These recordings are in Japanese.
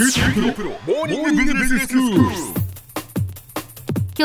今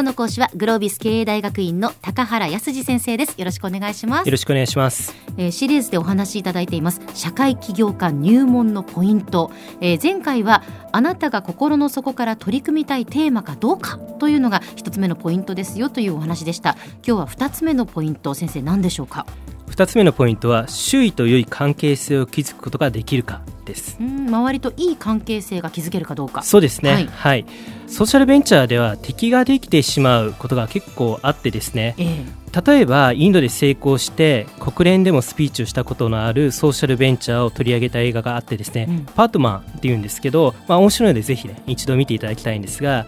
日の講師はグロービス経営大学院の高原康二先生です。よろしくお願いします。よろしくお願いします、えーシリーズでお話しいただいています。社会起業家入門のポイント、えー前回はあなたが心の底から取り組みたいテーマかどうかというのが一つ目のポイントですよというお話でした。今日は二つ目のポイント先生何でしょうか？二つ目のポイントは周囲と良い関係性を築くことができるかです。うん周りといい関係性が築けるかどうか。そうですね、ははい。い、ソーシャルベンチャーでは敵ができてしまうことが結構あってですね。ええ。例えばインドで成功して国連でもスピーチをしたことのあるソーシャルベンチャーを取り上げた映画があってですね、うん。パートマンっていうんですけど、まあ、面白いのでぜひね一度見ていただきたいんですが、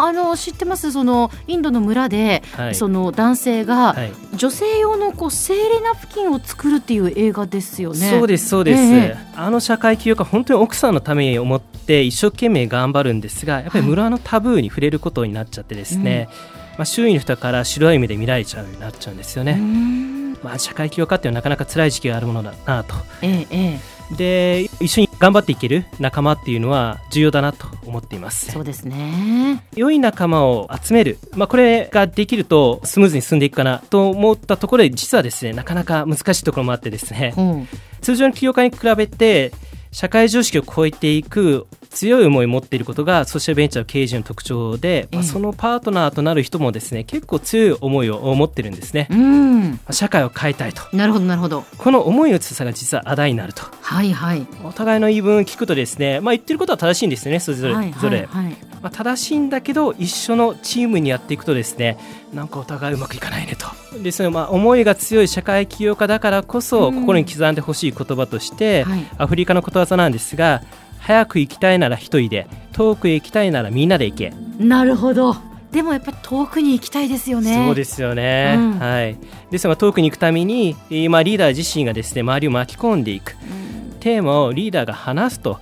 あーあの知ってます？そのインドの村で、はい。その男性が、はい。女性用のこう生理ナプキンを作るっていう映画ですよね。そうですそうです、ええ。あの社会起業家本当に奥さんのために思って一生懸命頑張るんですがやっぱり村のタブーに触れることになっちゃってですね、まあ、周囲の人から白い目で見られちゃうようになっちゃうんですようーね、ん。まあ、社会起業家っていうのはなかなか辛い時期があるものだなと。えええ。で一緒に頑張っていける仲間っていうのは重要だなと思っています。えそうですね。良い仲間を集める、まあ、これができるとスムーズに進んでいくかなと思ったところで実はですねなかなか難しいところもあってですね。うん。通常の起業家に比べて社会常識を超えていく強い思いを持っていることがソーシャルベンチャーの経営陣の特徴で、まあええ。そのパートナーとなる人もですね結構強い思いを持ってるんですね、うん。まあ社会を変えたいと。なるほどなるほど。この思いの強さが実はあだになると。はいはい。お互いの言い分を聞くとですね、まあ、言ってることは正しいんですよねそれぞれ,、はいはいはい。まあ、正しいんだけど一緒のチームにやっていくとですねなんかお互いうまくいかないねと。でそのまあ思いが強い社会起業家だからこそうん。心に刻んでほしい言葉として、はい。アフリカのことわざなんですが早く行きたいなら一人で遠くへ行きたいならみんなで行け、なるほど。でもやっぱり遠くに行きたいですよね。そうですよね、うんはいですが遠くに行くために、えーまあ、リーダー自身がですね周りを巻き込んでいくうんテーマをリーダーが話すと。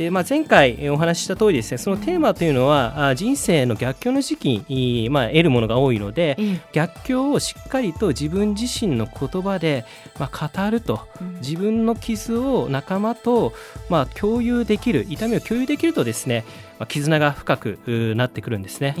でまあ、前回えーお話しした通りですねそのテーマというのはあ人生の逆境の時期に、まあ、得るものが多いのでええ逆境をしっかりと自分自身の言葉で、まあ、語ると。うん。自分の傷を仲間と、まあ、共有できる痛みを共有できるとですね、まあ、絆が深くうなってくるんですね。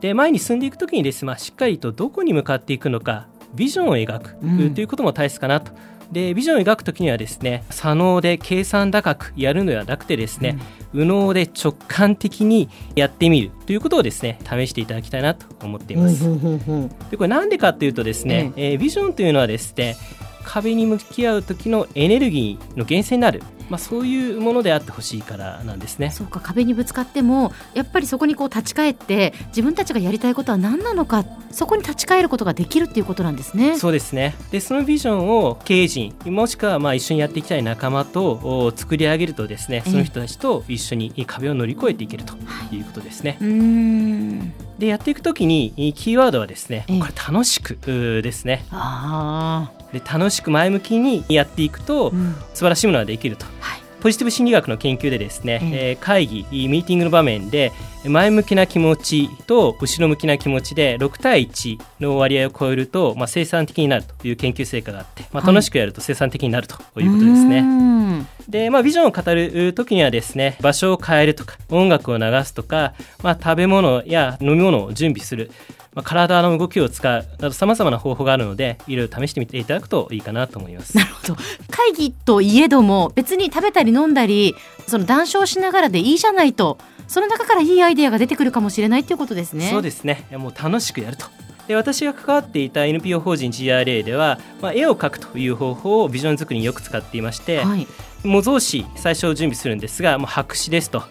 で前に進んでいくときにです、まあ、しっかりとどこに向かっていくのかビジョンを描く、うん。ということも大切かなとでビジョンを描くときにはですね左脳で計算高くやるのではなくてですね、右脳で直感的にやってみるということをですね試していただきたいなと思っています、うんうんうんうん。でこれなんでかっていうとですね、えービジョンというのはですね壁に向き合う時のエネルギーの源泉になる、まあ、そういうものであってほしいからなんですね。そうか壁にぶつかってもやっぱりそこにこう立ち返って自分たちがやりたいことは何なのかそこに立ち返ることができるっていうことなんですね。そうですねでそのビジョンを経営陣もしくはまあ一緒にやっていきたい仲間とお作り上げるとですねええその人たちと一緒に壁を乗り越えていけるということですね。うーんでやっていくときにキーワードはですねええ。これ楽しくですね。あで楽しく前向きにやっていくとあ、うん。素晴らしいものができると。はいポジティブ心理学の研究でですね、ええ。えー会議ミーティングの場面で前向きな気持ちと後ろ向きな気持ちで6対1の割合を超えると、まあ、生産的になるという研究成果があって、まあ、はい。楽しくやると生産的になるということですね。うーん。で、まあ、ビジョンを語る時にはですね場所を変えるとか音楽を流すとか、まあ、食べ物や飲み物を準備する、まあ、体の動きを使うなどさまざまな方法があるのでいろいろ試してみていただくといいかなと思います。な。るほど。会議といえども別に食べたり飲んだりその談笑しながらでいいじゃないとその中からいいアイデアが出てくるかもしれないっていうことですね。そうですね。もう楽しくやると。で私が関わっていた NPO 法人 GRA では、まあ、絵を描くという方法をビジョン作りによく使っていまして、はい、模造紙最初準備するんですがもう白紙ですと、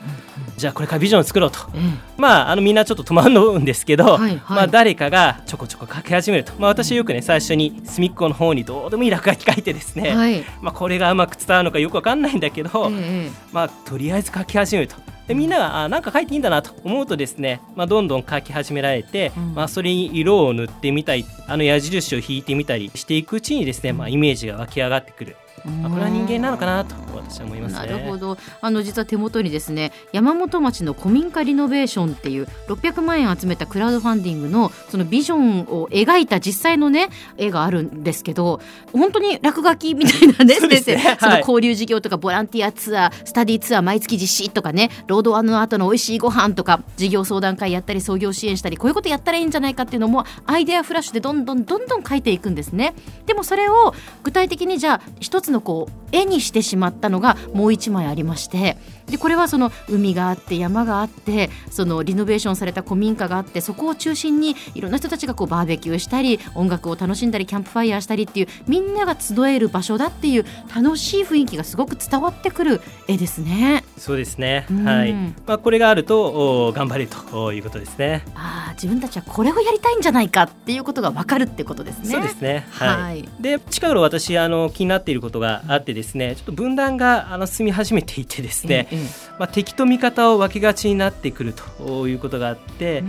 じゃあこれからビジョンを作ろうと。えまあ、あのみんなちょっと戸惑うんですけど、はいはい。まあ、誰かがちょこちょこ書き始めると、まあ、私はよくね最初に隅っこの方にどうでもいい落書き書いてですえね、はい、まあ、これがうまく伝わるのかよくわかんないんだけど、ええまあ、とりあえず書き始めると。でみんながあなんか書いていいんだなと思うとですね、まあ、どんどん書き始められて、うん。まあ、それに色を塗ってみたりあの矢印を引いてみたりしていくうちにですね、まあ、イメージが湧き上がってくる。まあ、これは人間なのかなと私は思います、ね、なるほど。あの実は手元にですね山本町の古民家リノベーションっていう600万円集めたクラウドファンディングのそのビジョンを描いた実際のね絵があるんですけど本当に落書きみたいなね先生、ね、その交流事業とかボランティアツアースタディツアー毎月実施とかね労働の後の美味しいご飯とか事業相談会やったり創業支援したりこういうことやったらいいんじゃないかっていうのもアイデアフラッシュでどんどんどんどん書いていくんですね。でもそれを具体的にじゃあ一つのこう絵にしてしまったのがもう1枚ありましてでこれはその海があって山があってそのリノベーションされた古民家があってそこを中心にいろんな人たちがこうバーベキューしたり音楽を楽しんだりキャンプファイヤーしたりっていうみんなが集える場所だっていう楽しい雰囲気がすごく伝わってくる絵ですね。そうですね、はいまあ、これがあると頑張れるということですね。あ自分たちはこれをやりたいんじゃないかっていうことが分かるってことですね。そうですね、はい、はい、で近頃私あの気になっていることがあってですねちょっと分断があの進み始めていてですね、まあ、敵と味方を分けがちになってくるということがあって、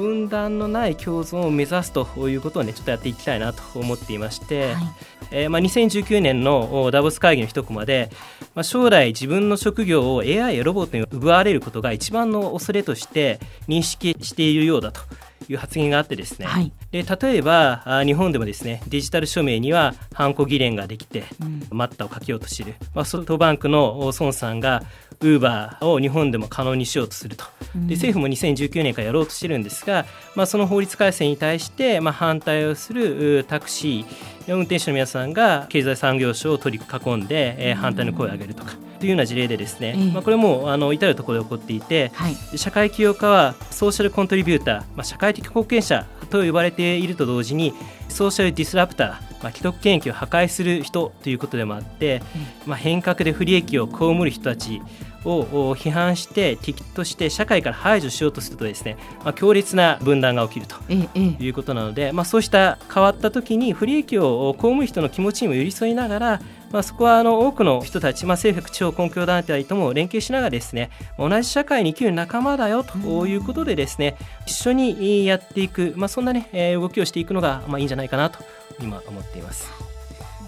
分断のない共存を目指すということをねちょっとやっていきたいなと思っていまして、はい、えー、まあ、2019年のダボス会議の一コマで、まあ、将来自分の職業を AI やロボットに奪われることが一番の恐れとして認識しているようだという発言があってですね、はい、で例えば日本でもですねデジタル署名にはハンコ議連ができて、うん、待ったをかけようとしている、まあ、ソフトバンクの孫さんがウーバーを日本でも可能にしようとすると。で政府も2019年からやろうとしてるんですが、まあ、その法律改正に対して、まあ、反対をするタクシー運転手の皆さんが経済産業省を取り囲んで、えー、反対の声を上げるとか。というような事例でですね、えー、まあ、これもあの至る所で起こっていて、はい、社会起業家はソーシャルコントリビューター、まあ、社会的貢献者と呼ばれていると同時にソーシャルディスラプター、まあ、既得権益を破壊する人ということでもあって、まあ、変革で不利益を被る人たちを批判して敵として社会から排除しようとするとですね、まあ、強烈な分断が起きるということなので、まあ、そうした変わった時に不利益を被る人の気持ちにも寄り添いながらまあ、そこはあの多くの人たち、まあ、政府地方公共団体とも連携しながらですね同じ社会に生きる仲間だよということでですね一緒にやっていく、まあ、そんな、ね、動きをしていくのが、まあ、いいんじゃないかなと今思っています。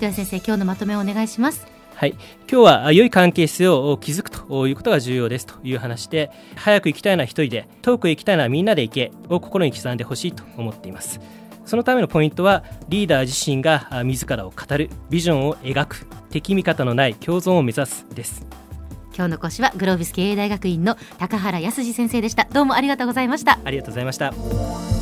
では先生今日のまとめをお願いします。はい、今日は良い関係性を築くということが重要ですという話で早く行きたいのは一人で遠くへ行きたいのはみんなで行けを心に刻んでほしいと思っていますそのためのポイントはリーダー自身が自らを語るビジョンを描く敵味方のない共存を目指すです。今日の講師はグロービス経営大学院の高原康先生でした。どうもありがとうございました。ありがとうございました